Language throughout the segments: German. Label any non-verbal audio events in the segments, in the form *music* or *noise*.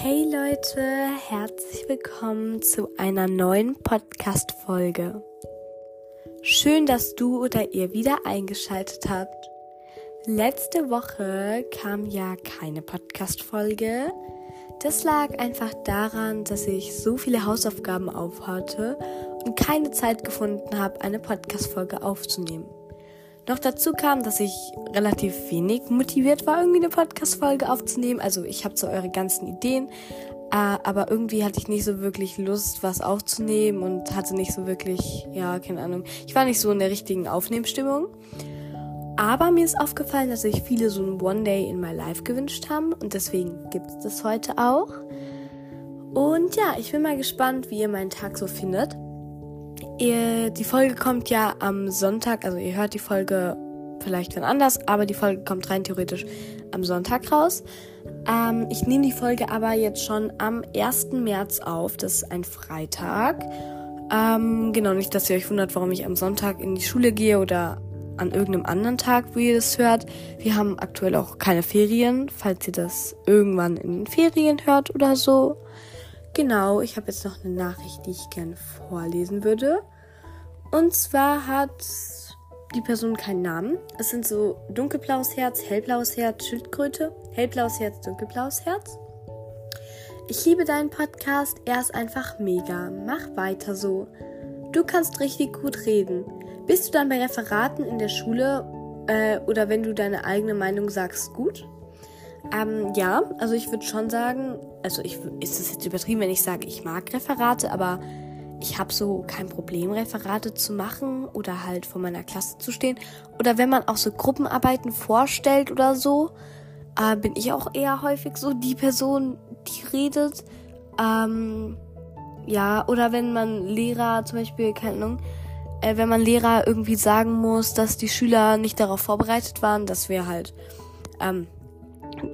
Hey Leute, herzlich willkommen zu einer neuen Podcast-Folge. Schön, dass du oder ihr wieder eingeschaltet habt. Letzte Woche kam ja keine Podcast-Folge. Das lag einfach daran, dass ich so viele Hausaufgaben aufhatte und keine Zeit gefunden habe, eine Podcast-Folge aufzunehmen. Noch dazu kam, dass ich relativ wenig motiviert war, irgendwie eine Podcast-Folge aufzunehmen. Also ich habe so eure ganzen Ideen, äh, aber irgendwie hatte ich nicht so wirklich Lust, was aufzunehmen und hatte nicht so wirklich, ja, keine Ahnung. Ich war nicht so in der richtigen Aufnehmstimmung. Aber mir ist aufgefallen, dass sich viele so ein One Day in My Life gewünscht haben und deswegen gibt es das heute auch. Und ja, ich bin mal gespannt, wie ihr meinen Tag so findet. Ihr, die Folge kommt ja am Sonntag, also ihr hört die Folge vielleicht wann anders, aber die Folge kommt rein theoretisch am Sonntag raus. Ähm, ich nehme die Folge aber jetzt schon am 1. März auf, das ist ein Freitag. Ähm, genau, nicht, dass ihr euch wundert, warum ich am Sonntag in die Schule gehe oder an irgendeinem anderen Tag, wo ihr das hört. Wir haben aktuell auch keine Ferien, falls ihr das irgendwann in den Ferien hört oder so. Genau, ich habe jetzt noch eine Nachricht, die ich gerne vorlesen würde. Und zwar hat die Person keinen Namen. Es sind so dunkelblaues Herz, hellblaues Herz, Schildkröte, hellblaues Herz, dunkelblaues Herz. Ich liebe deinen Podcast, er ist einfach mega. Mach weiter so. Du kannst richtig gut reden. Bist du dann bei Referaten in der Schule äh, oder wenn du deine eigene Meinung sagst, gut? Ähm, ja, also ich würde schon sagen, also ich, ist es jetzt übertrieben, wenn ich sage, ich mag Referate, aber ich habe so kein Problem, Referate zu machen oder halt vor meiner Klasse zu stehen. Oder wenn man auch so Gruppenarbeiten vorstellt oder so, äh, bin ich auch eher häufig so die Person, die redet. Ähm, ja, oder wenn man Lehrer zum Beispiel, keine Ahnung, äh, wenn man Lehrer irgendwie sagen muss, dass die Schüler nicht darauf vorbereitet waren, dass wir halt ähm,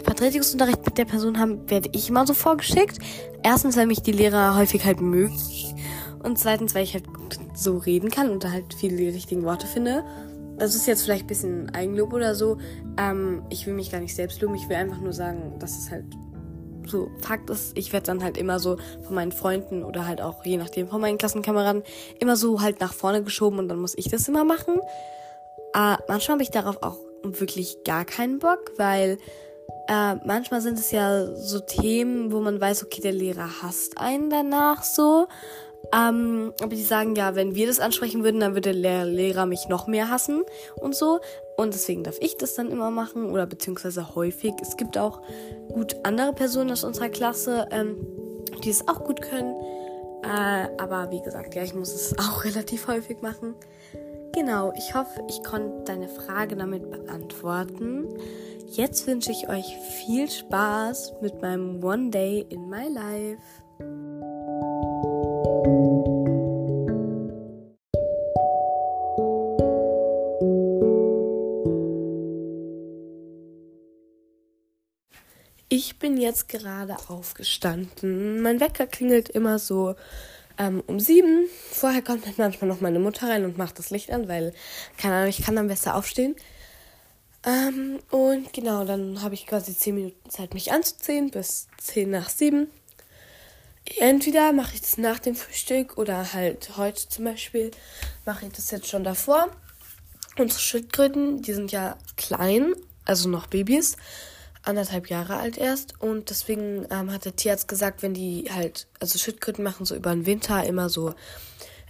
Vertretungsunterricht mit der Person haben, werde ich immer so vorgeschickt. Erstens, weil mich die Lehrer häufig halt mögen. Und zweitens, weil ich halt so reden kann und da halt viele die richtigen Worte finde. Das ist jetzt vielleicht ein bisschen Eigenlob oder so. Ähm, ich will mich gar nicht selbst loben. Ich will einfach nur sagen, dass es halt so Fakt ist. Ich werde dann halt immer so von meinen Freunden oder halt auch je nachdem von meinen Klassenkameraden immer so halt nach vorne geschoben und dann muss ich das immer machen. Äh, manchmal habe ich darauf auch wirklich gar keinen Bock, weil äh, manchmal sind es ja so Themen, wo man weiß, okay, der Lehrer hasst einen danach so. Ähm, aber die sagen ja, wenn wir das ansprechen würden, dann würde der Lehrer mich noch mehr hassen und so. Und deswegen darf ich das dann immer machen oder beziehungsweise häufig. Es gibt auch gut andere Personen aus unserer Klasse, ähm, die es auch gut können. Äh, aber wie gesagt, ja, ich muss es *laughs* auch relativ häufig machen. Genau, ich hoffe, ich konnte deine Frage damit beantworten. Jetzt wünsche ich euch viel Spaß mit meinem One Day in My Life. Ich bin jetzt gerade aufgestanden. Mein Wecker klingelt immer so ähm, um sieben. Vorher kommt manchmal noch meine Mutter rein und macht das Licht an, weil, keine Ahnung, ich kann dann besser aufstehen. Ähm, und genau, dann habe ich quasi 10 Minuten Zeit, mich anzuziehen, bis 10 nach 7. Entweder mache ich das nach dem Frühstück oder halt heute zum Beispiel mache ich das jetzt schon davor. Unsere Schildkröten, die sind ja klein, also noch Babys, anderthalb Jahre alt erst. Und deswegen ähm, hat der Tierarzt gesagt, wenn die halt, also Schildkröten machen so über den Winter immer so,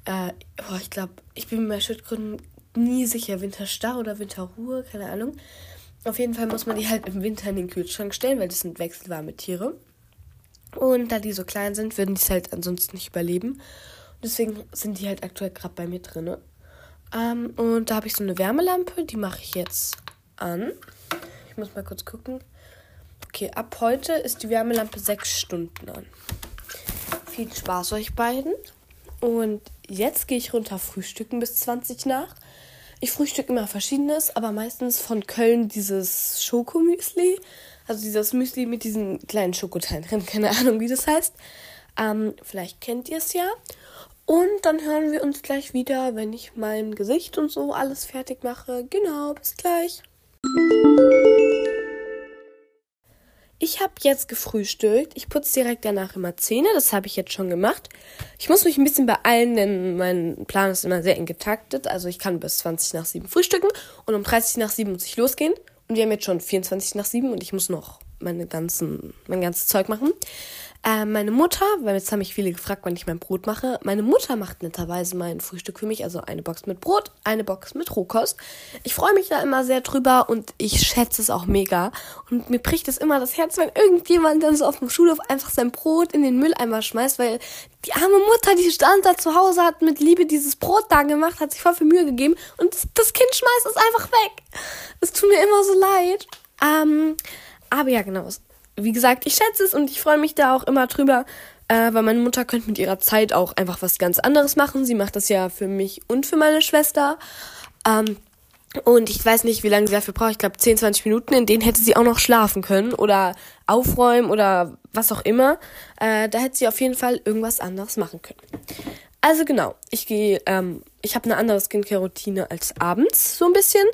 äh, boah, ich glaube, ich bin mir bei Schildkröten nie sicher, Winterstarr oder Winterruhe, keine Ahnung. Auf jeden Fall muss man die halt im Winter in den Kühlschrank stellen, weil das sind wechselwarme Tiere. Und da die so klein sind, würden die es halt ansonsten nicht überleben. Und deswegen sind die halt aktuell gerade bei mir drin. Ähm, und da habe ich so eine Wärmelampe, die mache ich jetzt an. Ich muss mal kurz gucken. Okay, ab heute ist die Wärmelampe sechs Stunden an. Viel Spaß euch beiden. Und jetzt gehe ich runter frühstücken bis 20 nach. Ich frühstücke immer verschiedenes, aber meistens von Köln dieses Schokomüsli. Also dieses Müsli mit diesen kleinen Schokoteilen drin. Keine Ahnung, wie das heißt. Ähm, vielleicht kennt ihr es ja. Und dann hören wir uns gleich wieder, wenn ich mein Gesicht und so alles fertig mache. Genau, bis gleich. Ich habe jetzt gefrühstückt. Ich putze direkt danach immer Zähne. Das habe ich jetzt schon gemacht. Ich muss mich ein bisschen beeilen, denn mein Plan ist immer sehr eng getaktet. Also ich kann bis 20 nach 7 frühstücken und um 30 nach 7 muss ich losgehen. Und wir haben jetzt schon 24 nach 7 und ich muss noch meine ganzen, mein ganzes Zeug machen. Äh, meine Mutter, weil jetzt haben mich viele gefragt, wann ich mein Brot mache. Meine Mutter macht netterweise mein Frühstück für mich, also eine Box mit Brot, eine Box mit Rohkost. Ich freue mich da immer sehr drüber und ich schätze es auch mega. Und mir bricht es immer das Herz, wenn irgendjemand dann so auf dem Schulhof einfach sein Brot in den Mülleimer schmeißt, weil die arme Mutter, die stand da zu Hause, hat mit Liebe dieses Brot da gemacht, hat sich voll viel Mühe gegeben und das Kind schmeißt es einfach weg. Es tut mir immer so leid. Ähm, aber ja, genau wie gesagt, ich schätze es und ich freue mich da auch immer drüber, äh, weil meine Mutter könnte mit ihrer Zeit auch einfach was ganz anderes machen. Sie macht das ja für mich und für meine Schwester. Ähm, und ich weiß nicht, wie lange sie dafür braucht. Ich glaube 10, 20 Minuten. In denen hätte sie auch noch schlafen können oder aufräumen oder was auch immer. Äh, da hätte sie auf jeden Fall irgendwas anderes machen können. Also genau, ich gehe, ähm, ich habe eine andere Skincare-Routine als abends so ein bisschen.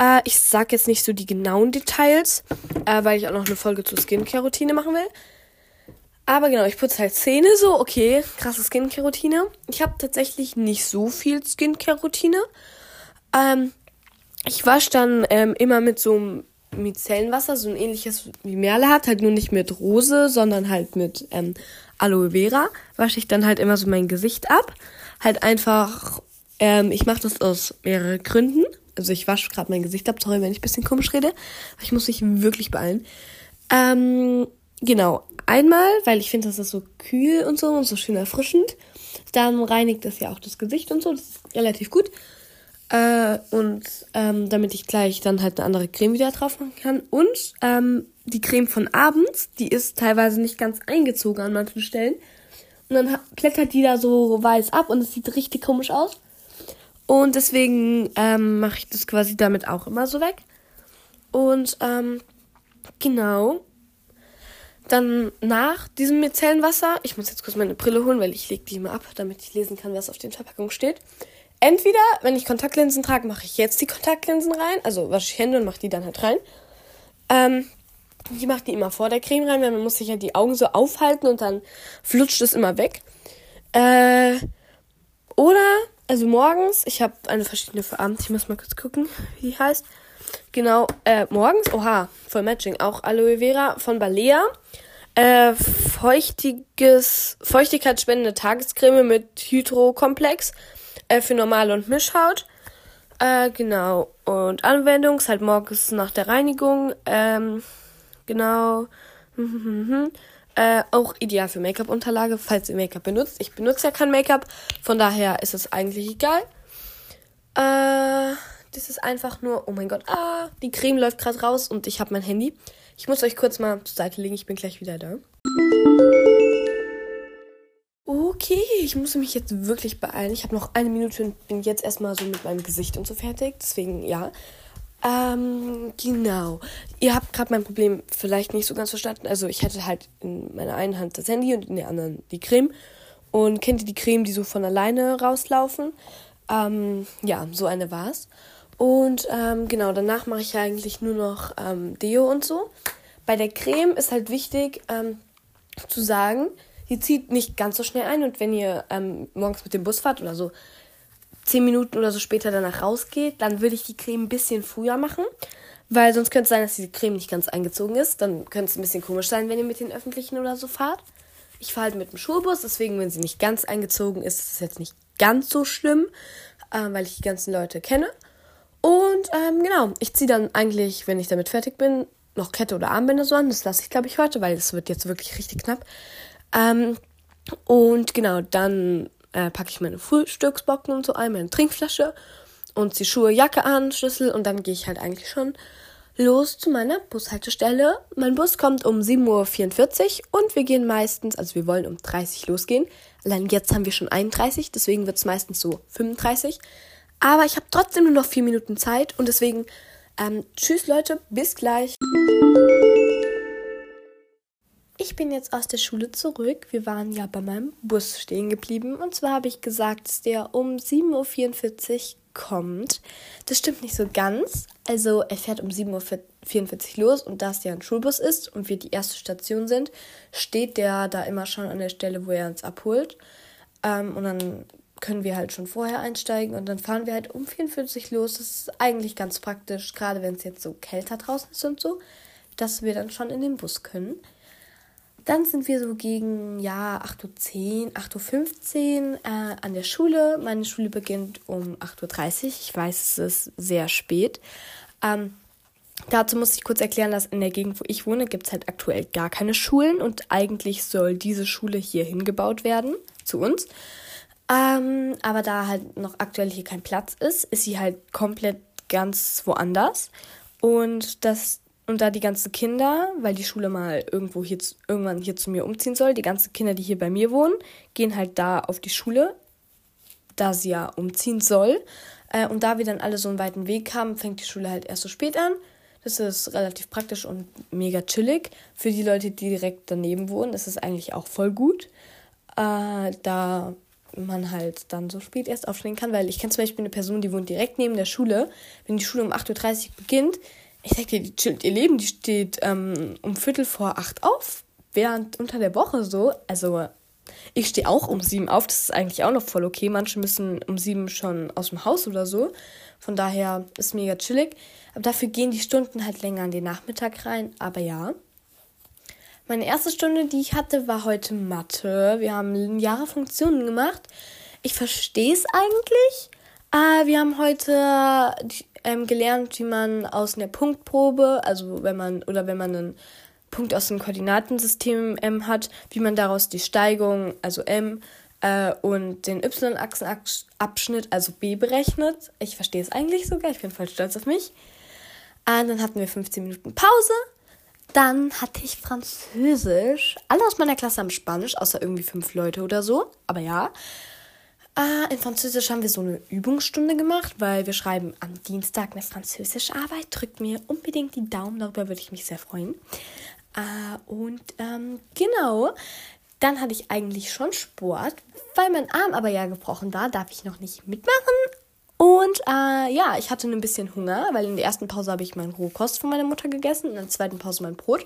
Äh, ich sag jetzt nicht so die genauen Details, äh, weil ich auch noch eine Folge zur Skincare-Routine machen will. Aber genau, ich putze halt Zähne so, okay, krasse Skincare-Routine. Ich habe tatsächlich nicht so viel Skincare-Routine. Ähm, ich wasche dann ähm, immer mit so einem Micellenwasser, so ein ähnliches wie Merle hat, halt nur nicht mit Rose, sondern halt mit ähm, Aloe Vera. Wasche ich dann halt immer so mein Gesicht ab. Halt einfach, ähm, ich mache das aus mehreren Gründen. Also ich wasche gerade mein Gesicht ab, sorry, wenn ich ein bisschen komisch rede. Aber ich muss mich wirklich beeilen. Ähm, genau. Einmal, weil ich finde, das ist so kühl und so und so schön erfrischend. Dann reinigt das ja auch das Gesicht und so. Das ist relativ gut. Äh, und ähm, damit ich gleich dann halt eine andere Creme wieder drauf machen kann. Und ähm, die Creme von abends, die ist teilweise nicht ganz eingezogen an manchen Stellen. Und dann blättert die da so weiß ab und es sieht richtig komisch aus. Und deswegen ähm, mache ich das quasi damit auch immer so weg. Und ähm, genau. Dann nach diesem Micellenwasser, ich muss jetzt kurz meine Brille holen, weil ich lege die immer ab, damit ich lesen kann, was auf den Verpackungen steht. Entweder, wenn ich Kontaktlinsen trage, mache ich jetzt die Kontaktlinsen rein, also wasche ich Hände und mache die dann halt rein. Ähm, ich mache die immer vor der Creme rein, weil man muss sich ja die Augen so aufhalten und dann flutscht es immer weg. Äh, oder also morgens, ich habe eine verschiedene für abends, ich muss mal kurz gucken, wie die heißt. Genau, äh, morgens, oha, voll Matching, auch Aloe Vera von Balea. Äh, feuchtiges, feuchtigkeitsspendende Tagescreme mit Hydrokomplex äh, für normale und Mischhaut. Äh, genau. Und Anwendung ist halt morgens nach der Reinigung. Ähm, genau. Äh, auch ideal für Make-up-Unterlage, falls ihr Make-up benutzt. Ich benutze ja kein Make-up, von daher ist es eigentlich egal. Äh, das ist einfach nur, oh mein Gott, ah, die Creme läuft gerade raus und ich habe mein Handy. Ich muss euch kurz mal zur Seite legen, ich bin gleich wieder da. Okay, ich muss mich jetzt wirklich beeilen. Ich habe noch eine Minute und bin jetzt erstmal so mit meinem Gesicht und so fertig. Deswegen, ja. Ähm, genau. Ihr habt gerade mein Problem vielleicht nicht so ganz verstanden. Also ich hatte halt in meiner einen Hand das Handy und in der anderen die Creme. Und kennt ihr die Creme, die so von alleine rauslaufen? Ähm, ja, so eine war's. Und ähm, genau, danach mache ich eigentlich nur noch ähm, Deo und so. Bei der Creme ist halt wichtig ähm, zu sagen, die zieht nicht ganz so schnell ein. Und wenn ihr ähm, morgens mit dem Bus fahrt oder so, zehn Minuten oder so später danach rausgeht, dann würde ich die Creme ein bisschen früher machen. Weil sonst könnte es sein, dass die Creme nicht ganz eingezogen ist. Dann könnte es ein bisschen komisch sein, wenn ihr mit den Öffentlichen oder so fahrt. Ich fahre halt mit dem Schulbus, deswegen, wenn sie nicht ganz eingezogen ist, ist es jetzt nicht ganz so schlimm, äh, weil ich die ganzen Leute kenne. Und ähm, genau, ich ziehe dann eigentlich, wenn ich damit fertig bin, noch Kette oder Armbänder so an. Das lasse ich, glaube ich, heute, weil es wird jetzt wirklich richtig knapp. Ähm, und genau, dann äh, packe ich meine Frühstücksbocken und so ein, meine Trinkflasche und die Schuhe, Jacke an, Schlüssel und dann gehe ich halt eigentlich schon los zu meiner Bushaltestelle. Mein Bus kommt um 7.44 Uhr und wir gehen meistens, also wir wollen um 30 losgehen. Allein jetzt haben wir schon 31, deswegen wird es meistens so 35. Aber ich habe trotzdem nur noch vier Minuten Zeit und deswegen ähm, tschüss Leute, bis gleich. Ich bin jetzt aus der Schule zurück. Wir waren ja bei meinem Bus stehen geblieben. Und zwar habe ich gesagt, dass der um 7.44 Uhr kommt. Das stimmt nicht so ganz. Also er fährt um 7.44 Uhr los und da es ja ein Schulbus ist und wir die erste Station sind, steht der da immer schon an der Stelle, wo er uns abholt. Ähm, und dann können wir halt schon vorher einsteigen und dann fahren wir halt um 44 los. Das ist eigentlich ganz praktisch, gerade wenn es jetzt so kälter draußen ist und so, dass wir dann schon in den Bus können. Dann sind wir so gegen ja 8.10 Uhr, 8.15 Uhr äh, an der Schule. Meine Schule beginnt um 8.30 Uhr. Ich weiß, es ist sehr spät. Ähm, dazu muss ich kurz erklären, dass in der Gegend, wo ich wohne, gibt es halt aktuell gar keine Schulen und eigentlich soll diese Schule hier hingebaut werden zu uns. Ähm, aber da halt noch aktuell hier kein Platz ist, ist sie halt komplett ganz woanders. Und das und da die ganzen Kinder, weil die Schule mal irgendwo hier irgendwann hier zu mir umziehen soll, die ganzen Kinder, die hier bei mir wohnen, gehen halt da auf die Schule, da sie ja umziehen soll. Äh, und da wir dann alle so einen weiten Weg haben, fängt die Schule halt erst so spät an. Das ist relativ praktisch und mega chillig. Für die Leute, die direkt daneben wohnen, ist es eigentlich auch voll gut. Äh, da man halt dann so spät erst aufstehen kann, weil ich kenne zum Beispiel eine Person, die wohnt direkt neben der Schule. Wenn die Schule um 8.30 Uhr beginnt, ich sag dir, die chillt ihr Leben, die steht ähm, um Viertel vor acht auf, während unter der Woche so, also ich stehe auch um sieben auf, das ist eigentlich auch noch voll okay. Manche müssen um sieben schon aus dem Haus oder so. Von daher ist mega chillig. Aber dafür gehen die Stunden halt länger an den Nachmittag rein. Aber ja. Meine erste Stunde, die ich hatte, war heute Mathe. Wir haben lineare Funktionen gemacht. Ich verstehe es eigentlich. Äh, wir haben heute ähm, gelernt, wie man aus einer Punktprobe, also wenn man oder wenn man einen Punkt aus dem Koordinatensystem M hat, wie man daraus die Steigung, also M, äh, und den Y-Achsenabschnitt, also B, berechnet. Ich verstehe es eigentlich sogar, ich bin voll stolz auf mich. Äh, dann hatten wir 15 Minuten Pause. Dann hatte ich Französisch. Alle aus meiner Klasse haben Spanisch, außer irgendwie fünf Leute oder so. Aber ja. Äh, in Französisch haben wir so eine Übungsstunde gemacht, weil wir schreiben am Dienstag eine Französischarbeit. Drückt mir unbedingt die Daumen, darüber würde ich mich sehr freuen. Äh, und ähm, genau, dann hatte ich eigentlich schon Sport, weil mein Arm aber ja gebrochen war, darf ich noch nicht mitmachen. Und äh, ja, ich hatte ein bisschen Hunger, weil in der ersten Pause habe ich meinen Rohkost von meiner Mutter gegessen, in der zweiten Pause mein Brot.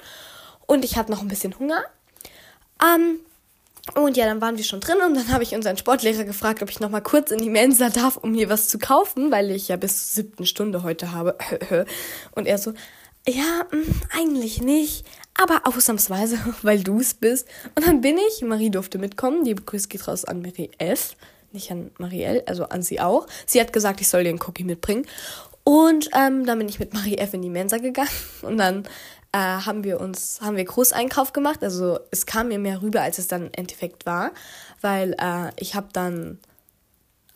Und ich hatte noch ein bisschen Hunger. Ähm, und ja, dann waren wir schon drin und dann *laughs* habe ich unseren Sportlehrer gefragt, ob ich noch mal kurz in die Mensa darf, um mir was zu kaufen, weil ich ja bis zur siebten Stunde heute habe. *laughs* Und er so, ja, hm, eigentlich nicht, aber ausnahmsweise, *laughs* weil du es bist. Und dann bin ich, Marie durfte mitkommen, die Grüße geht raus an Marie F., nicht an Marielle, also an sie auch. Sie hat gesagt, ich soll dir einen Cookie mitbringen. Und ähm, dann bin ich mit Marie F. in die Mensa gegangen und dann äh, haben wir uns, haben wir Großeinkauf gemacht. Also es kam mir mehr rüber, als es dann im Endeffekt war, weil äh, ich habe dann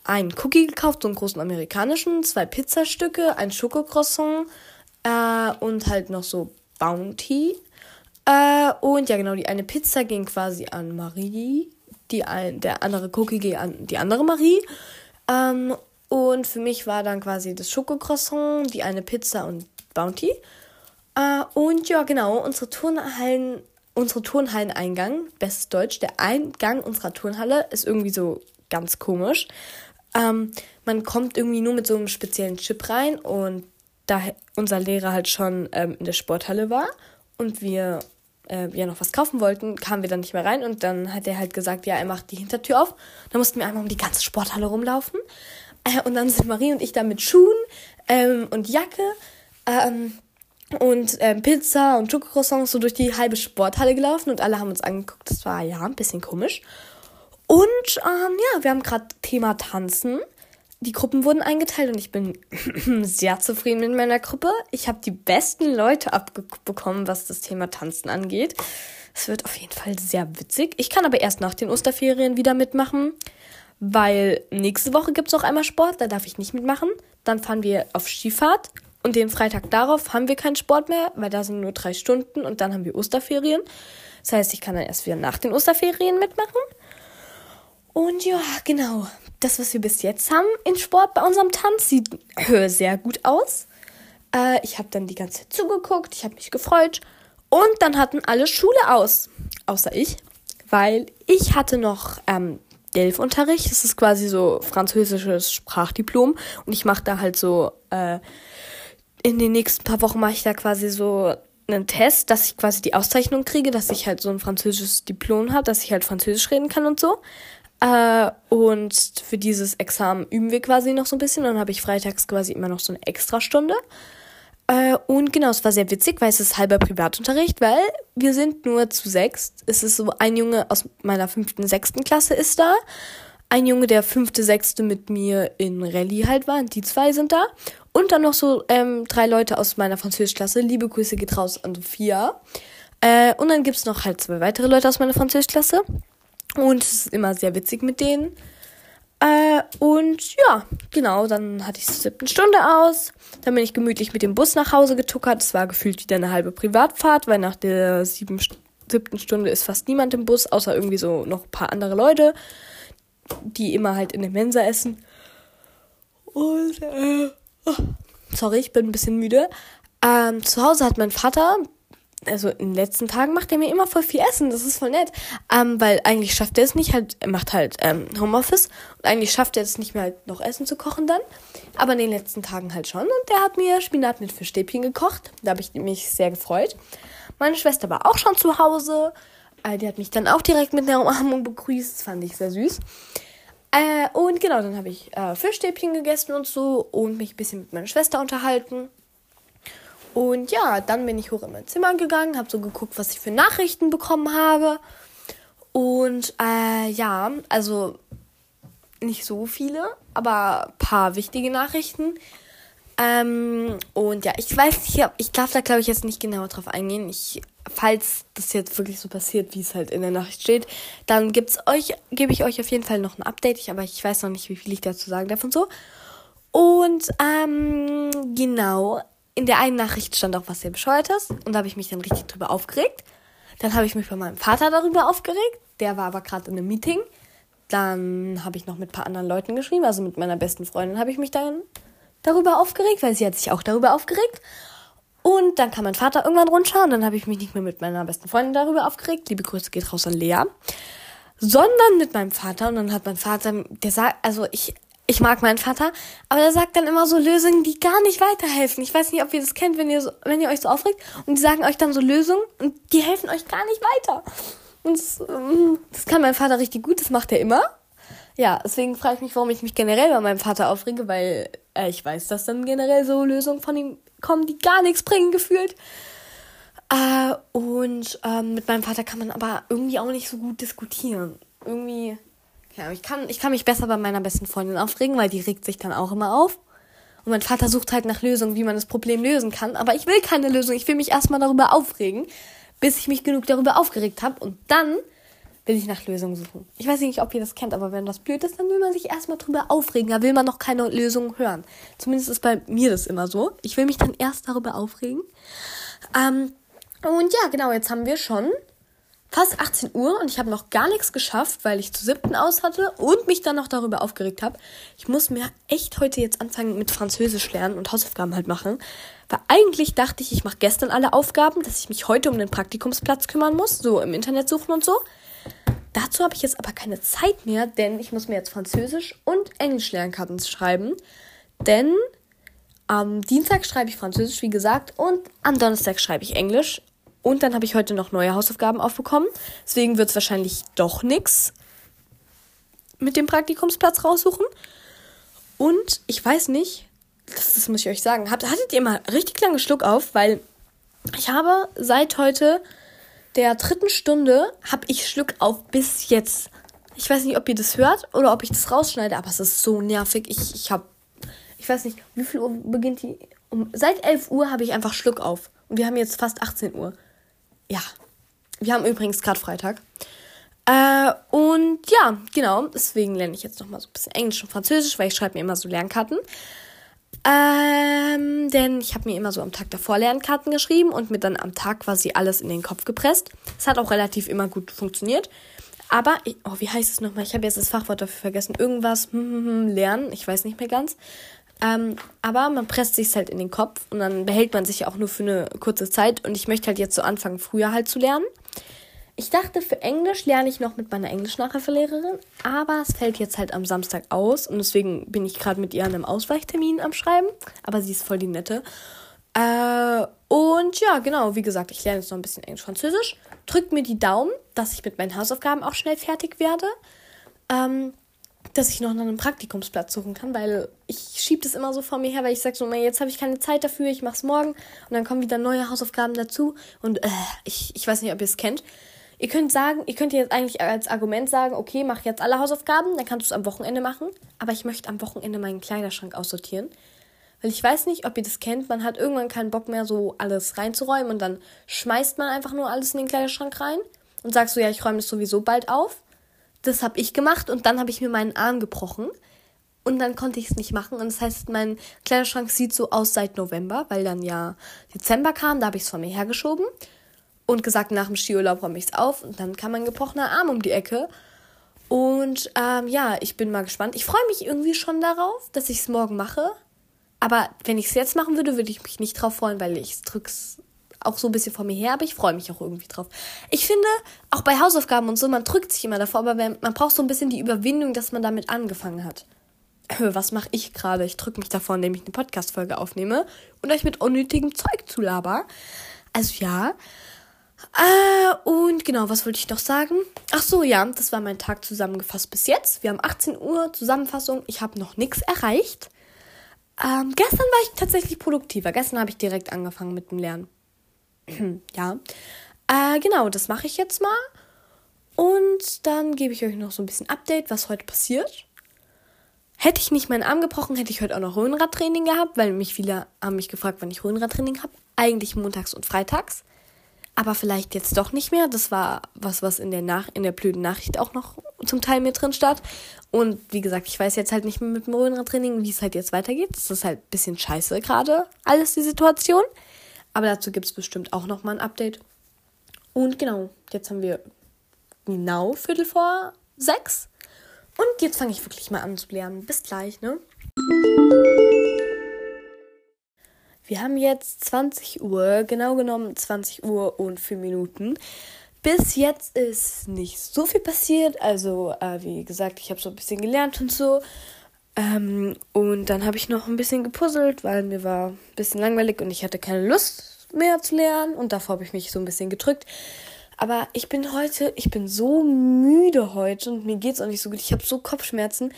einen Cookie gekauft, so einen großen amerikanischen, zwei Pizzastücke, ein Schokocroissant äh, und halt noch so Bounty. Äh, und ja, genau, die eine Pizza ging quasi an Marie, die ein, der andere Cookie ging an die andere Marie. Ähm, und für mich war dann quasi das Schokocroissant, die eine Pizza und Bounty. Äh, und ja, genau, unsere Turnhallen, unsere Turnhalleneingang, bestes Deutsch, der Eingang unserer Turnhalle ist irgendwie so ganz komisch. Ähm, man kommt irgendwie nur mit so einem speziellen Chip rein und da unser Lehrer halt schon ähm, in der Sporthalle war und wir äh, ja noch was kaufen wollten, kamen wir dann nicht mehr rein und dann hat er halt gesagt, ja, er macht die Hintertür auf. Da mussten wir einmal um die ganze Sporthalle rumlaufen. Äh, und dann sind Marie und ich da mit Schuhen ähm, und Jacke ähm, und ähm, Pizza und Schokocroissants so durch die halbe Sporthalle gelaufen und alle haben uns angeguckt. Das war ja ein bisschen komisch. Und ähm, ja, wir haben gerade Thema Tanzen. Die Gruppen wurden eingeteilt und ich bin *clears throat* sehr zufrieden mit meiner Gruppe. Ich habe die besten Leute abbekommen, was das Thema Tanzen angeht. Es wird auf jeden Fall sehr witzig. Ich kann aber erst nach den Osterferien wieder mitmachen, weil nächste Woche gibt es noch einmal Sport, da darf ich nicht mitmachen. Dann fahren wir auf Skifahrt und den Freitag darauf haben wir keinen Sport mehr, weil da sind nur drei Stunden und dann haben wir Osterferien. Das heißt, ich kann dann erst wieder nach den Osterferien mitmachen. Und ja, genau. Das, was wir bis jetzt haben in Sport bei unserem Tanz, sieht sehr gut aus. Äh, ich habe dann die ganze Zeit zugeguckt, ich habe mich gefreut. Und dann hatten alle Schule aus. Außer ich. Weil ich hatte noch ähm, Delf-Unterricht. Das ist quasi so französisches Sprachdiplom. Und ich mache da halt so, äh, in den nächsten paar Wochen mache ich da quasi so einen Test, dass ich quasi die Auszeichnung kriege, dass ich halt so ein französisches Diplom habe, dass ich halt Französisch reden kann und so. Äh, und für dieses Examen üben wir quasi noch so ein bisschen. Dann habe ich freitags quasi immer noch so eine Extrastunde. Äh, und genau, es war sehr witzig, weil es ist halber Privatunterricht, weil wir sind nur zu sechs. Es ist so ein Junge aus meiner fünften, sechsten Klasse ist da. Ein Junge, der fünfte, sechste mit mir in Rallye halt war. Und die zwei sind da. Und dann noch so ähm, drei Leute aus meiner Französischklasse. Liebe Grüße geht raus an Sophia. Äh, und dann gibt's noch halt zwei weitere Leute aus meiner Französischklasse. Und es ist immer sehr witzig mit denen. Äh, und ja, genau, dann hatte ich die siebten Stunde aus. Dann bin ich gemütlich mit dem Bus nach Hause getuckert. Es war gefühlt wieder eine halbe Privatfahrt, weil nach der sieben, siebten Stunde ist fast niemand im Bus, außer irgendwie so noch ein paar andere Leute, die immer halt in der Mensa essen. Und, äh, sorry, ich bin ein bisschen müde. Ähm, zu Hause hat mein Vater also in den letzten Tagen macht er mir immer voll viel Essen. Das ist voll nett. Ähm, weil eigentlich schafft er es nicht, halt, er macht halt ähm, Homeoffice und eigentlich schafft er es nicht mehr halt noch Essen zu kochen dann. Aber in den letzten Tagen halt schon. Und der hat mir Spinat mit Fischstäbchen gekocht. Da habe ich mich sehr gefreut. Meine Schwester war auch schon zu Hause. Äh, die hat mich dann auch direkt mit einer Umarmung begrüßt. Das fand ich sehr süß. Äh, und genau, dann habe ich äh, Fischstäbchen gegessen und so und mich ein bisschen mit meiner Schwester unterhalten. Und ja, dann bin ich hoch in mein Zimmer gegangen, habe so geguckt, was ich für Nachrichten bekommen habe. Und äh, ja, also nicht so viele, aber ein paar wichtige Nachrichten. Ähm, und ja, ich weiß nicht, ich darf da glaube ich jetzt nicht genauer drauf eingehen. Ich, falls das jetzt wirklich so passiert, wie es halt in der Nachricht steht, dann gibt's euch, gebe ich euch auf jeden Fall noch ein Update. Ich, aber ich weiß noch nicht, wie viel ich dazu sagen darf und so. Und ähm, genau, in der einen Nachricht stand auch was sehr bescheuertes und da habe ich mich dann richtig drüber aufgeregt. Dann habe ich mich bei meinem Vater darüber aufgeregt. Der war aber gerade in einem Meeting. Dann habe ich noch mit ein paar anderen Leuten geschrieben. Also mit meiner besten Freundin habe ich mich dann darüber aufgeregt, weil sie hat sich auch darüber aufgeregt. Und dann kam mein Vater irgendwann runter und dann habe ich mich nicht mehr mit meiner besten Freundin darüber aufgeregt. Liebe Grüße geht raus an Lea. Sondern mit meinem Vater. Und dann hat mein Vater, der sagt, also ich ich mag meinen Vater, aber der sagt dann immer so Lösungen, die gar nicht weiterhelfen. Ich weiß nicht, ob ihr das kennt, wenn ihr, so, wenn ihr euch so aufregt und die sagen euch dann so Lösungen und die helfen euch gar nicht weiter. Und das, ähm, das kann mein Vater richtig gut, das macht er immer. Ja, deswegen frage ich mich, warum ich mich generell bei meinem Vater aufrege, weil äh, ich weiß, dass dann generell so Lösungen von ihm kommen, die gar nichts bringen, gefühlt. Äh, und äh, mit meinem Vater kann man aber irgendwie auch nicht so gut diskutieren. Irgendwie ja, ich kann, ich kann mich besser bei meiner besten Freundin aufregen, weil die regt sich dann auch immer auf. Und mein Vater sucht halt nach Lösungen, wie man das Problem lösen kann. Aber ich will keine Lösung. Ich will mich erstmal darüber aufregen, bis ich mich genug darüber aufgeregt habe. Und dann will ich nach Lösungen suchen. Ich weiß nicht, ob ihr das kennt, aber wenn das blöd ist, dann will man sich erstmal drüber aufregen. Da will man noch keine Lösung hören. Zumindest ist bei mir das immer so. Ich will mich dann erst darüber aufregen. Ähm, und ja, genau, jetzt haben wir schon fast 18 Uhr und ich habe noch gar nichts geschafft, weil ich zu siebten aus hatte und mich dann noch darüber aufgeregt habe. Ich muss mir echt heute jetzt anfangen mit Französisch lernen und Hausaufgaben halt machen. Weil eigentlich dachte ich, ich mache gestern alle Aufgaben, dass ich mich heute um den Praktikumsplatz kümmern muss, so im Internet suchen und so. Dazu habe ich jetzt aber keine Zeit mehr, denn ich muss mir jetzt Französisch und Englisch Lernkarten schreiben. Denn am Dienstag schreibe ich Französisch, wie gesagt, und am Donnerstag schreibe ich Englisch. Und dann habe ich heute noch neue Hausaufgaben aufbekommen. Deswegen wird es wahrscheinlich doch nichts mit dem Praktikumsplatz raussuchen. Und ich weiß nicht, das, das muss ich euch sagen, habt, hattet ihr mal richtig lange Schluck auf, weil ich habe seit heute der dritten Stunde habe ich Schluck auf bis jetzt. Ich weiß nicht, ob ihr das hört oder ob ich das rausschneide, aber es ist so nervig. Ich, ich habe, ich weiß nicht, wie viel Uhr beginnt die? Um, seit 11 Uhr habe ich einfach Schluck auf. Und wir haben jetzt fast 18 Uhr ja, wir haben übrigens gerade Freitag. Äh, und ja, genau, deswegen lerne ich jetzt noch mal so ein bisschen Englisch und Französisch, weil ich schreibe mir immer so Lernkarten. Ähm, denn ich habe mir immer so am Tag davor Lernkarten geschrieben und mir dann am Tag quasi alles in den Kopf gepresst. Es hat auch relativ immer gut funktioniert. Aber, oh, wie heißt es nochmal? Ich habe jetzt das Fachwort dafür vergessen. Irgendwas hm, hm, hm, lernen, ich weiß nicht mehr ganz. Ähm, aber man presst sich halt in den Kopf und dann behält man sich auch nur für eine kurze Zeit. Und ich möchte halt jetzt so anfangen, früher halt zu lernen. Ich dachte, für Englisch lerne ich noch mit meiner Englisch-Nachhilfelehrerin, aber es fällt jetzt halt am Samstag aus und deswegen bin ich gerade mit ihr an einem Ausweichtermin am Schreiben. Aber sie ist voll die nette. Äh, und ja, genau, wie gesagt, ich lerne jetzt noch ein bisschen Englisch-Französisch. Drückt mir die Daumen, dass ich mit meinen Hausaufgaben auch schnell fertig werde. Ähm, dass ich noch einen Praktikumsplatz suchen kann, weil ich schiebe das immer so vor mir her, weil ich sage so, jetzt habe ich keine Zeit dafür, ich mache es morgen und dann kommen wieder neue Hausaufgaben dazu und äh, ich, ich weiß nicht, ob ihr es kennt. Ihr könnt sagen, ihr könnt jetzt eigentlich als Argument sagen, okay, mach jetzt alle Hausaufgaben, dann kannst du es am Wochenende machen, aber ich möchte am Wochenende meinen Kleiderschrank aussortieren. Weil ich weiß nicht, ob ihr das kennt, man hat irgendwann keinen Bock mehr, so alles reinzuräumen und dann schmeißt man einfach nur alles in den Kleiderschrank rein und sagst so, ja, ich räume das sowieso bald auf. Das habe ich gemacht und dann habe ich mir meinen Arm gebrochen und dann konnte ich es nicht machen. Und das heißt, mein Kleiderschrank sieht so aus seit November, weil dann ja Dezember kam, da habe ich es von mir hergeschoben und gesagt, nach dem Skiurlaub räume ich es auf und dann kam mein gebrochener Arm um die Ecke. Und ähm, ja, ich bin mal gespannt. Ich freue mich irgendwie schon darauf, dass ich es morgen mache. Aber wenn ich es jetzt machen würde, würde ich mich nicht drauf freuen, weil ich drück's auch so ein bisschen vor mir her, aber ich freue mich auch irgendwie drauf. Ich finde, auch bei Hausaufgaben und so, man drückt sich immer davor, aber man braucht so ein bisschen die Überwindung, dass man damit angefangen hat. Was mache ich gerade? Ich drücke mich davor, indem ich eine Podcast-Folge aufnehme und euch mit unnötigem Zeug zu laber. Also ja, äh, und genau, was wollte ich noch sagen? Ach so, ja, das war mein Tag zusammengefasst bis jetzt. Wir haben 18 Uhr Zusammenfassung. Ich habe noch nichts erreicht. Ähm, gestern war ich tatsächlich produktiver. Gestern habe ich direkt angefangen mit dem Lernen. *clears throat* ja. Äh, genau, das mache ich jetzt mal. Und dann gebe ich euch noch so ein bisschen Update, was heute passiert. Hätte ich nicht meinen Arm gebrochen, hätte ich heute auch noch Röhnradtraining gehabt, weil mich viele haben mich gefragt, wann ich Röhnradtraining habe. Eigentlich montags und freitags aber vielleicht jetzt doch nicht mehr. Das war was, was in der, Nach in der blöden Nachricht auch noch zum Teil mit drin stand. Und wie gesagt, ich weiß jetzt halt nicht mehr mit dem Röhrentraining, wie es halt jetzt weitergeht. Das ist halt ein bisschen scheiße gerade, alles die Situation. Aber dazu gibt es bestimmt auch nochmal ein Update. Und genau, jetzt haben wir genau Viertel vor sechs. Und jetzt fange ich wirklich mal an zu lernen. Bis gleich, ne? Wir haben jetzt 20 Uhr, genau genommen 20 Uhr und 4 Minuten. Bis jetzt ist nicht so viel passiert. Also, äh, wie gesagt, ich habe so ein bisschen gelernt und so. Ähm, und dann habe ich noch ein bisschen gepuzzelt, weil mir war ein bisschen langweilig und ich hatte keine Lust mehr zu lernen. Und davor habe ich mich so ein bisschen gedrückt. Aber ich bin heute, ich bin so müde heute und mir geht es auch nicht so gut. Ich habe so Kopfschmerzen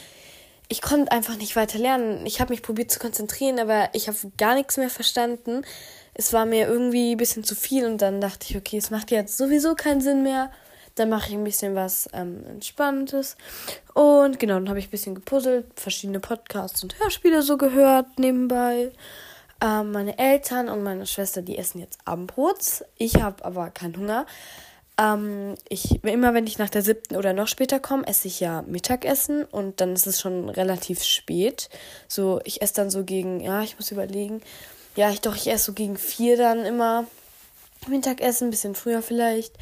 ich konnte einfach nicht weiter lernen. Ich habe mich probiert zu konzentrieren, aber ich habe gar nichts mehr verstanden. Es war mir irgendwie ein bisschen zu viel und dann dachte ich, okay, es macht jetzt sowieso keinen Sinn mehr. Dann mache ich ein bisschen was ähm, Entspanntes. Und genau, dann habe ich ein bisschen gepuzzelt, verschiedene Podcasts und Hörspiele so gehört nebenbei. Ähm, meine Eltern und meine Schwester, die essen jetzt Abendbrot. Ich habe aber keinen Hunger. Ähm, ich, immer wenn ich nach der siebten oder noch später komme, esse ich ja Mittagessen und dann ist es schon relativ spät. So, ich esse dann so gegen, ja, ich muss überlegen. Ja, ich doch, ich esse so gegen vier dann immer Mittagessen, ein bisschen früher vielleicht.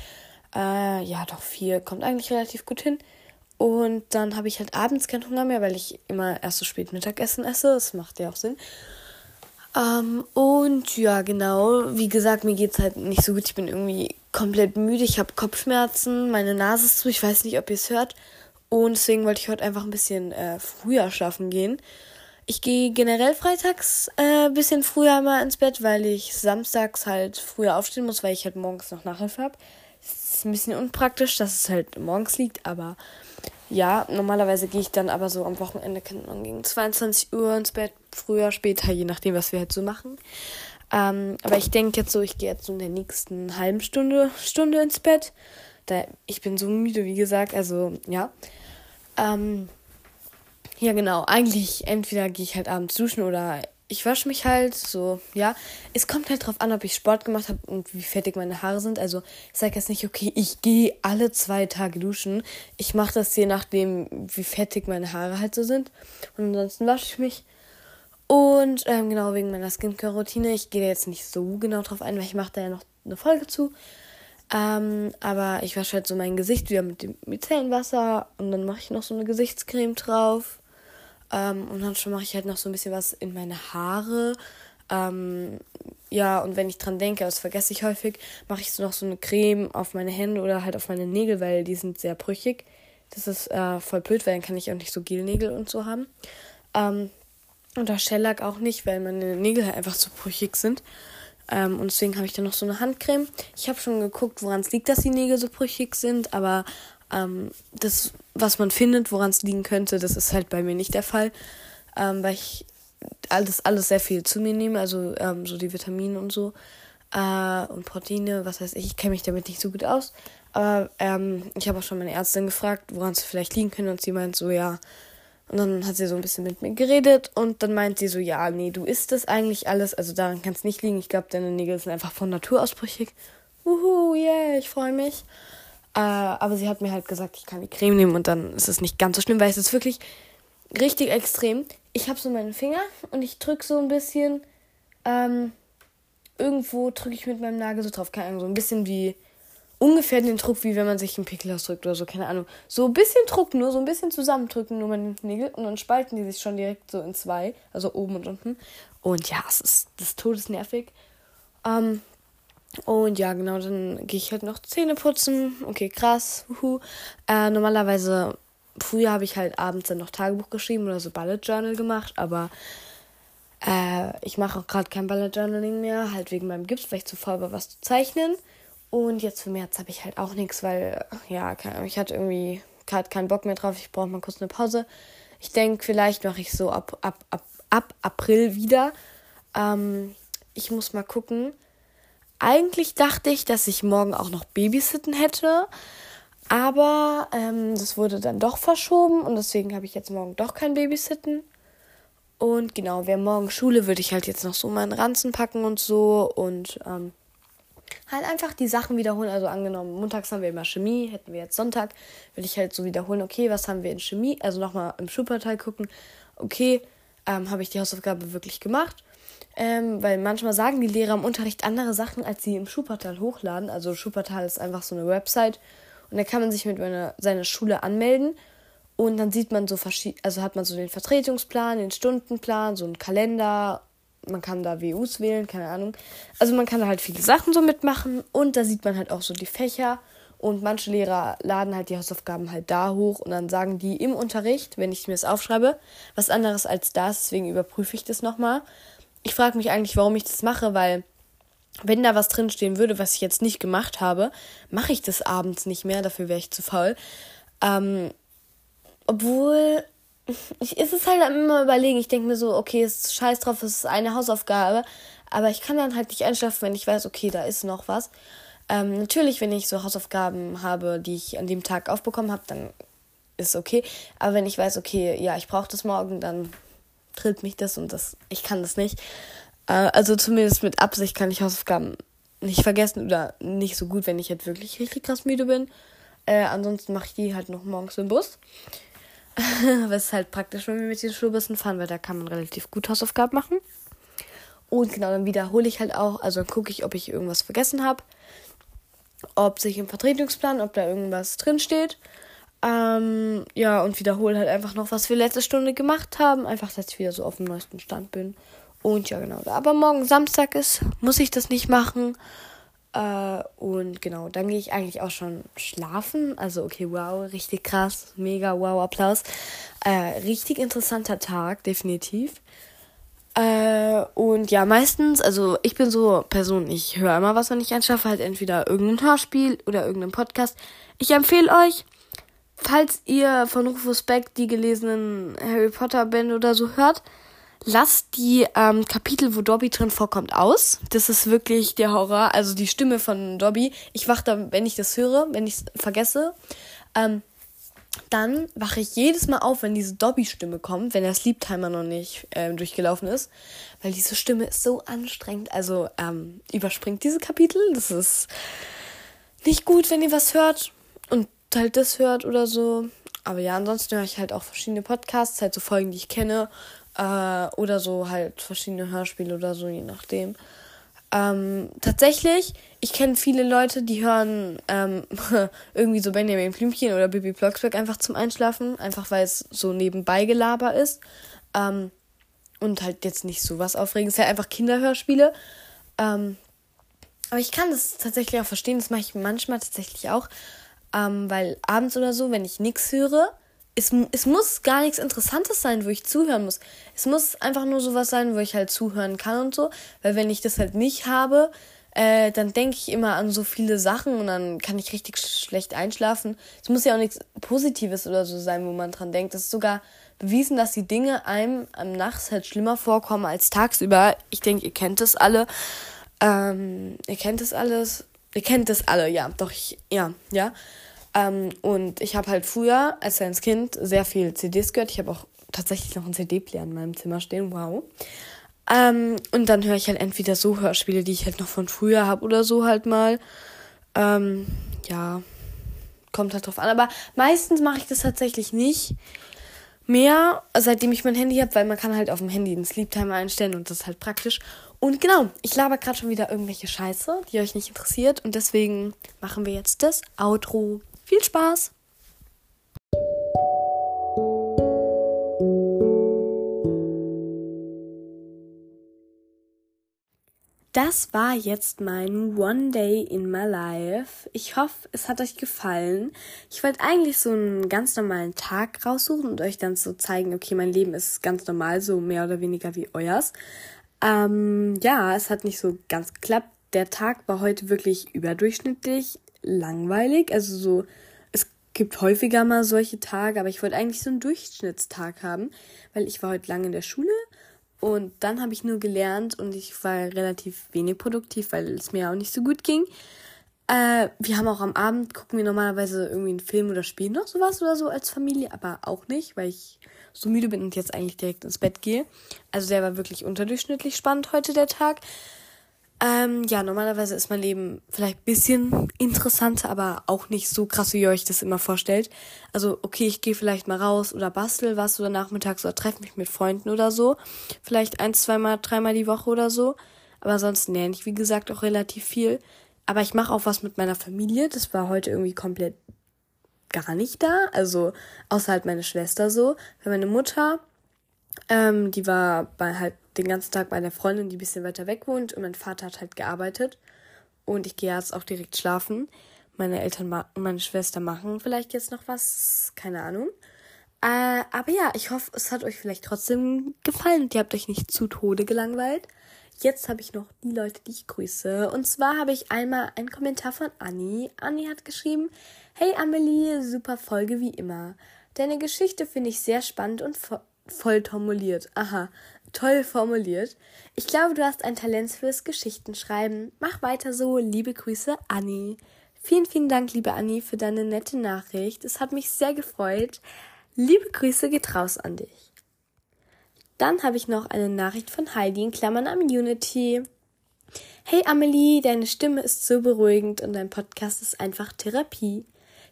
Äh, ja, doch, vier kommt eigentlich relativ gut hin. Und dann habe ich halt abends keinen Hunger mehr, weil ich immer erst so spät Mittagessen esse. Das macht ja auch Sinn. Ähm, und ja, genau. Wie gesagt, mir geht es halt nicht so gut. Ich bin irgendwie komplett müde. Ich habe Kopfschmerzen, meine Nase ist zu. Ich weiß nicht, ob ihr es hört. Und deswegen wollte ich heute einfach ein bisschen äh, früher schlafen gehen. Ich gehe generell freitags ein äh, bisschen früher mal ins Bett, weil ich samstags halt früher aufstehen muss, weil ich halt morgens noch Nachhilfe habe. Ist ein bisschen unpraktisch, dass es halt morgens liegt, aber ja, normalerweise gehe ich dann aber so am Wochenende gegen 22 Uhr ins Bett, früher, später, je nachdem, was wir halt so machen. Ähm, aber ich denke jetzt so, ich gehe jetzt so in der nächsten halben Stunde, Stunde ins Bett. Da, ich bin so müde, wie gesagt, also ja. Ähm, ja, genau. Eigentlich entweder gehe ich halt abends duschen oder ich wasche mich halt so, ja. Es kommt halt drauf an, ob ich Sport gemacht habe und wie fertig meine Haare sind. Also ich sage jetzt nicht, okay, ich gehe alle zwei Tage duschen. Ich mache das je nachdem, wie fertig meine Haare halt so sind. Und ansonsten wasche ich mich. Und ähm, genau wegen meiner Skincare-Routine. Ich gehe jetzt nicht so genau drauf ein, weil ich mache da ja noch eine Folge zu. Ähm, aber ich wasche halt so mein Gesicht wieder mit dem Micellenwasser und dann mache ich noch so eine Gesichtscreme drauf. Ähm, und dann schon mache ich halt noch so ein bisschen was in meine Haare. Ähm, ja, und wenn ich dran denke, das vergesse ich häufig, mache ich so noch so eine Creme auf meine Hände oder halt auf meine Nägel, weil die sind sehr brüchig. Das ist äh, voll blöd, weil dann kann ich auch nicht so Gelnägel und so haben. Ähm, und der Shellac auch nicht, weil meine Nägel halt einfach zu brüchig sind. Ähm, und deswegen habe ich dann noch so eine Handcreme. Ich habe schon geguckt, woran es liegt, dass die Nägel so brüchig sind, aber ähm, das, was man findet, woran es liegen könnte, das ist halt bei mir nicht der Fall. Ähm, weil ich alles, alles sehr viel zu mir nehme, also ähm, so die Vitamine und so äh, und Proteine, was weiß ich, ich kenne mich damit nicht so gut aus. Aber ähm, ich habe auch schon meine Ärztin gefragt, woran es vielleicht liegen könnte und sie meint so, ja. Und dann hat sie so ein bisschen mit mir geredet und dann meint sie so, ja, nee, du isst das eigentlich alles, also daran kann es nicht liegen. Ich glaube, deine Nägel sind einfach von Natur aus. Uhu, yeah, ich freue mich. Äh, aber sie hat mir halt gesagt, ich kann die Creme nehmen und dann ist es nicht ganz so schlimm, weil es ist wirklich richtig extrem ich habe so meinen Finger und ich drücke so ein bisschen, ähm, irgendwo drücke ich mit meinem Nagel so drauf, keine Ahnung, so ein bisschen wie, ungefähr den Druck, wie wenn man sich einen Pickel ausdrückt oder so, keine Ahnung. So ein bisschen Druck nur, so ein bisschen zusammendrücken nur meine Nägel und dann spalten die sich schon direkt so in zwei, also oben und unten. Und ja, es ist das todesnervig. Ähm, und ja, genau, dann gehe ich halt noch Zähne putzen. Okay, krass. Uhu. Äh, normalerweise früher habe ich halt abends dann noch Tagebuch geschrieben oder so Bullet Journal gemacht, aber äh, ich mache auch gerade kein Bullet Journaling mehr, halt wegen meinem Gips, weil ich zu faul war, was zu zeichnen. Und jetzt für März habe ich halt auch nichts, weil, ja, ich hatte irgendwie gerade keinen Bock mehr drauf. Ich brauche mal kurz eine Pause. Ich denke, vielleicht mache ich so ab, ab, ab, ab April wieder. Ähm, ich muss mal gucken. Eigentlich dachte ich, dass ich morgen auch noch Babysitten hätte. Aber ähm, das wurde dann doch verschoben und deswegen habe ich jetzt morgen doch kein Babysitten. Und genau, wäre morgen Schule, würde ich halt jetzt noch so meinen Ranzen packen und so und ähm, halt einfach die Sachen wiederholen. Also angenommen, montags haben wir immer Chemie, hätten wir jetzt Sonntag, würde ich halt so wiederholen, okay, was haben wir in Chemie? Also nochmal im Schulportal gucken, okay, ähm, habe ich die Hausaufgabe wirklich gemacht? Ähm, weil manchmal sagen die Lehrer im Unterricht andere Sachen, als sie im Schulportal hochladen. Also Schulportal ist einfach so eine Website, und da kann man sich mit meiner, seiner Schule anmelden. Und dann sieht man so verschiedene, also hat man so den Vertretungsplan, den Stundenplan, so einen Kalender. Man kann da WUs wählen, keine Ahnung. Also man kann da halt viele Sachen so mitmachen. Und da sieht man halt auch so die Fächer. Und manche Lehrer laden halt die Hausaufgaben halt da hoch und dann sagen die im Unterricht, wenn ich mir das aufschreibe, was anderes als das. Deswegen überprüfe ich das nochmal. Ich frage mich eigentlich, warum ich das mache, weil wenn da was drinstehen würde, was ich jetzt nicht gemacht habe, mache ich das abends nicht mehr, dafür wäre ich zu faul. Ähm, obwohl, ich, ist es halt immer überlegen. Ich denke mir so, okay, ist scheiß drauf, es ist eine Hausaufgabe. Aber ich kann dann halt nicht einschlafen, wenn ich weiß, okay, da ist noch was. Ähm, natürlich, wenn ich so Hausaufgaben habe, die ich an dem Tag aufbekommen habe, dann ist okay. Aber wenn ich weiß, okay, ja, ich brauche das morgen, dann trillt mich das und das, ich kann das nicht. Äh, also zumindest mit Absicht kann ich Hausaufgaben nicht vergessen oder nicht so gut, wenn ich halt wirklich richtig krass müde bin. Äh, ansonsten mache ich die halt noch morgens im Bus. *laughs* Was ist halt praktisch, wenn wir mit den Schulbussen fahren, weil da kann man relativ gut Hausaufgaben machen. Und genau, dann wiederhole ich halt auch, also gucke ich, ob ich irgendwas vergessen habe. Ob sich im Vertretungsplan, ob da irgendwas drinsteht. Ähm, ja, und wiederhole halt einfach noch, was wir letzte Stunde gemacht haben. Einfach, dass ich wieder so auf dem neuesten Stand bin. Und ja, genau. Aber morgen Samstag ist, muss ich das nicht machen. Äh, und genau, dann gehe ich eigentlich auch schon schlafen. Also, okay, wow, richtig krass. Mega wow, Applaus. Äh, richtig interessanter Tag, definitiv. Äh, und ja, meistens, also ich bin so Person, ich höre immer was, wenn ich einschlafe, halt entweder irgendein Hörspiel oder irgendeinen Podcast. Ich empfehle euch, falls ihr von Rufus Beck die gelesenen Harry Potter Bände oder so hört, lasst die ähm, Kapitel, wo Dobby drin vorkommt, aus. Das ist wirklich der Horror. Also die Stimme von Dobby. Ich wache da, wenn ich das höre, wenn ich es vergesse. Ähm, dann wache ich jedes Mal auf, wenn diese Dobby-Stimme kommt, wenn der Sleep-Timer noch nicht ähm, durchgelaufen ist. Weil diese Stimme ist so anstrengend. Also ähm, überspringt diese Kapitel. Das ist nicht gut, wenn ihr was hört und halt das hört oder so. Aber ja, ansonsten höre ich halt auch verschiedene Podcasts, halt so Folgen, die ich kenne. Äh, oder so halt verschiedene Hörspiele oder so, je nachdem. Ähm, tatsächlich, ich kenne viele Leute, die hören ähm, *laughs* irgendwie so Benjamin Blümchen oder Bibi Blocksberg einfach zum Einschlafen, einfach weil es so nebenbei Gelaber ist. Ähm, und halt jetzt nicht so was Aufregendes, halt einfach Kinderhörspiele. Ähm, aber ich kann das tatsächlich auch verstehen. Das mache ich manchmal tatsächlich auch. Ähm, weil abends oder so, wenn ich nichts höre, es, es muss gar nichts Interessantes sein, wo ich zuhören muss. Es muss einfach nur sowas sein, wo ich halt zuhören kann und so. Weil wenn ich das halt nicht habe, äh, dann denke ich immer an so viele Sachen und dann kann ich richtig schlecht einschlafen. Es muss ja auch nichts Positives oder so sein, wo man dran denkt. Es ist sogar bewiesen, dass die Dinge einem am Nachts halt schlimmer vorkommen als tagsüber. Ich denke, ihr kennt das alle. Ähm, ihr kennt das alles. Ihr kennt das alle, ja. Doch, ich, ja, ja. Ähm, und ich habe halt früher als kleines Kind sehr viel CDs gehört. Ich habe auch tatsächlich noch einen CD-Player in meinem Zimmer stehen. Wow. Ähm, und dann höre ich halt entweder so Hörspiele, die ich halt noch von früher habe oder so halt mal. Ähm, ja, kommt halt drauf an. Aber meistens mache ich das tatsächlich nicht mehr, seitdem ich mein Handy habe, weil man kann halt auf dem Handy einen Sleep Timer einstellen und das ist halt praktisch. Und genau, ich laber gerade schon wieder irgendwelche Scheiße, die euch nicht interessiert und deswegen machen wir jetzt das Outro. Viel Spaß! Das war jetzt mein One Day in My Life. Ich hoffe, es hat euch gefallen. Ich wollte eigentlich so einen ganz normalen Tag raussuchen und euch dann so zeigen, okay, mein Leben ist ganz normal, so mehr oder weniger wie euers. Ähm, ja, es hat nicht so ganz geklappt. Der Tag war heute wirklich überdurchschnittlich langweilig. Also so, es gibt häufiger mal solche Tage, aber ich wollte eigentlich so einen Durchschnittstag haben, weil ich war heute lange in der Schule und dann habe ich nur gelernt und ich war relativ wenig produktiv, weil es mir auch nicht so gut ging. Äh, wir haben auch am Abend, gucken wir normalerweise irgendwie einen Film oder spielen noch sowas oder so als Familie, aber auch nicht, weil ich so müde bin und jetzt eigentlich direkt ins Bett gehe. Also der war wirklich unterdurchschnittlich spannend heute der Tag. Ähm, ja, normalerweise ist mein Leben vielleicht bisschen interessanter, aber auch nicht so krass, wie ihr euch das immer vorstellt. Also, okay, ich gehe vielleicht mal raus oder bastel was oder nachmittags oder treffe mich mit Freunden oder so. Vielleicht ein, zweimal, dreimal die Woche oder so. Aber sonst lerne ich, wie gesagt, auch relativ viel. Aber ich mache auch was mit meiner Familie. Das war heute irgendwie komplett gar nicht da. Also, außer halt meine Schwester so. Weil meine Mutter, ähm, die war bei halt den ganzen Tag bei der Freundin, die ein bisschen weiter weg wohnt. Und mein Vater hat halt gearbeitet. Und ich gehe jetzt auch direkt schlafen. Meine Eltern und meine Schwester machen vielleicht jetzt noch was. Keine Ahnung. Äh, aber ja, ich hoffe, es hat euch vielleicht trotzdem gefallen und ihr habt euch nicht zu Tode gelangweilt. Jetzt habe ich noch die Leute, die ich grüße. Und zwar habe ich einmal einen Kommentar von Anni. Anni hat geschrieben, Hey Amelie, super Folge wie immer. Deine Geschichte finde ich sehr spannend und voll formuliert. Aha, toll formuliert. Ich glaube, du hast ein Talent fürs Geschichtenschreiben. Mach weiter so. Liebe Grüße, Anni. Vielen, vielen Dank, liebe Anni, für deine nette Nachricht. Es hat mich sehr gefreut. Liebe Grüße geht raus an dich. Dann habe ich noch eine Nachricht von Heidi in Klammern am Unity. Hey Amelie, deine Stimme ist so beruhigend und dein Podcast ist einfach Therapie.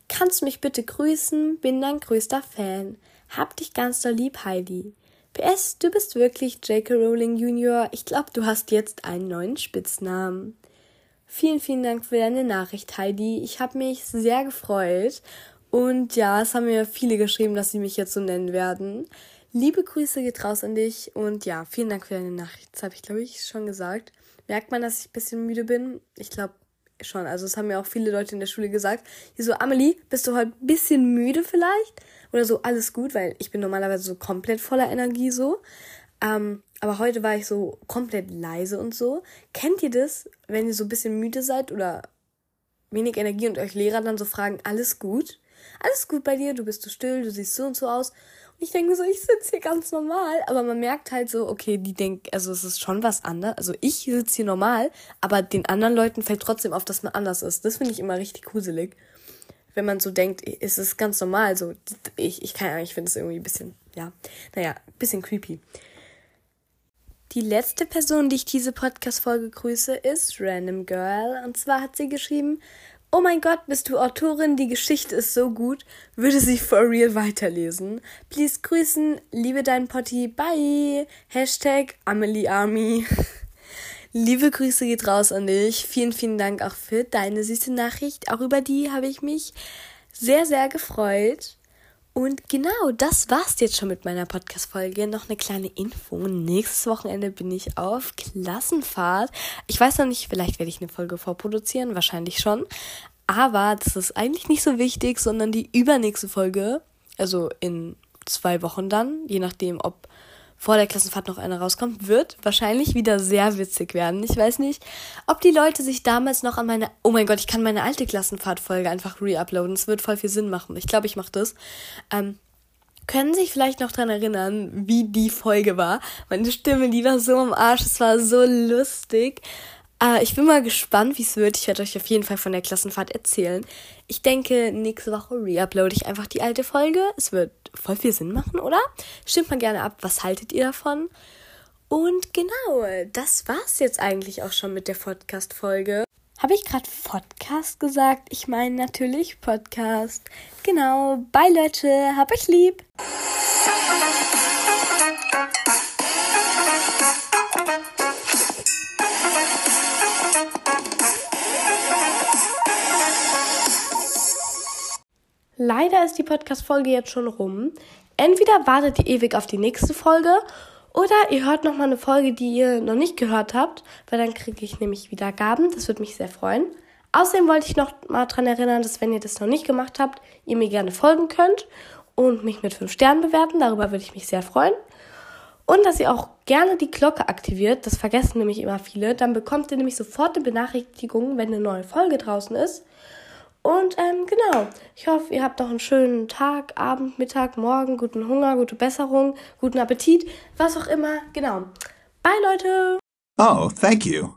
Kannst du mich bitte grüßen? Bin dein größter Fan. Hab dich ganz doll lieb, Heidi. PS, du bist wirklich J.K. Rowling Jr. Ich glaube, du hast jetzt einen neuen Spitznamen. Vielen, vielen Dank für deine Nachricht, Heidi. Ich habe mich sehr gefreut. Und ja, es haben mir viele geschrieben, dass sie mich jetzt so nennen werden. Liebe Grüße geht raus an dich. Und ja, vielen Dank für deine Nachricht. Das habe ich, glaube ich, schon gesagt. Merkt man, dass ich ein bisschen müde bin? Ich glaube schon. Also, es haben mir auch viele Leute in der Schule gesagt. Die so, Amelie, bist du heute ein bisschen müde vielleicht? oder so, alles gut, weil ich bin normalerweise so komplett voller Energie so. Ähm, aber heute war ich so komplett leise und so. Kennt ihr das, wenn ihr so ein bisschen müde seid oder wenig Energie und euch Lehrer dann so fragen, alles gut? Alles gut bei dir, du bist so still, du siehst so und so aus. Ich denke so, ich sitze hier ganz normal, aber man merkt halt so, okay, die denken, also es ist schon was anderes. Also ich sitze hier normal, aber den anderen Leuten fällt trotzdem auf, dass man anders ist. Das finde ich immer richtig gruselig wenn man so denkt, ist es ganz normal. So, ich, ich kann ich finde es irgendwie ein bisschen, ja, naja, ein bisschen creepy. Die letzte Person, die ich diese Podcast-Folge grüße, ist Random Girl. Und zwar hat sie geschrieben, Oh mein Gott, bist du Autorin? Die Geschichte ist so gut. Würde sie for real weiterlesen. Please grüßen. Liebe deinen Potti. Bye. Hashtag Amelie Army. *laughs* Liebe Grüße geht raus an dich. Vielen, vielen Dank auch für deine süße Nachricht. Auch über die habe ich mich sehr, sehr gefreut. Und genau, das war's jetzt schon mit meiner Podcast-Folge. Noch eine kleine Info. Nächstes Wochenende bin ich auf Klassenfahrt. Ich weiß noch nicht, vielleicht werde ich eine Folge vorproduzieren, wahrscheinlich schon. Aber das ist eigentlich nicht so wichtig, sondern die übernächste Folge, also in zwei Wochen dann, je nachdem, ob vor der Klassenfahrt noch eine rauskommt, wird wahrscheinlich wieder sehr witzig werden. Ich weiß nicht, ob die Leute sich damals noch an meine, oh mein Gott, ich kann meine alte Klassenfahrtfolge einfach re-uploaden. Es wird voll viel Sinn machen. Ich glaube, ich mache das. Ähm, können sich vielleicht noch dran erinnern, wie die Folge war. Meine Stimme, die war so am Arsch, es war so lustig. Äh, ich bin mal gespannt, wie es wird. Ich werde euch auf jeden Fall von der Klassenfahrt erzählen. Ich denke, nächste Woche re-uploade ich einfach die alte Folge. Es wird voll viel Sinn machen, oder? Stimmt mal gerne ab, was haltet ihr davon? Und genau, das war's jetzt eigentlich auch schon mit der Podcast-Folge. Habe ich gerade Podcast gesagt? Ich meine natürlich Podcast. Genau. Bye Leute, hab euch lieb. Leider ist die Podcast-Folge jetzt schon rum. Entweder wartet ihr ewig auf die nächste Folge oder ihr hört nochmal eine Folge, die ihr noch nicht gehört habt, weil dann kriege ich nämlich wieder Gaben. Das würde mich sehr freuen. Außerdem wollte ich noch mal daran erinnern, dass wenn ihr das noch nicht gemacht habt, ihr mir gerne folgen könnt und mich mit 5 Sternen bewerten. Darüber würde ich mich sehr freuen. Und dass ihr auch gerne die Glocke aktiviert. Das vergessen nämlich immer viele. Dann bekommt ihr nämlich sofort eine Benachrichtigung, wenn eine neue Folge draußen ist. Und ähm, genau, ich hoffe, ihr habt noch einen schönen Tag, Abend, Mittag, Morgen, guten Hunger, gute Besserung, guten Appetit, was auch immer. Genau. Bye, Leute. Oh, thank you.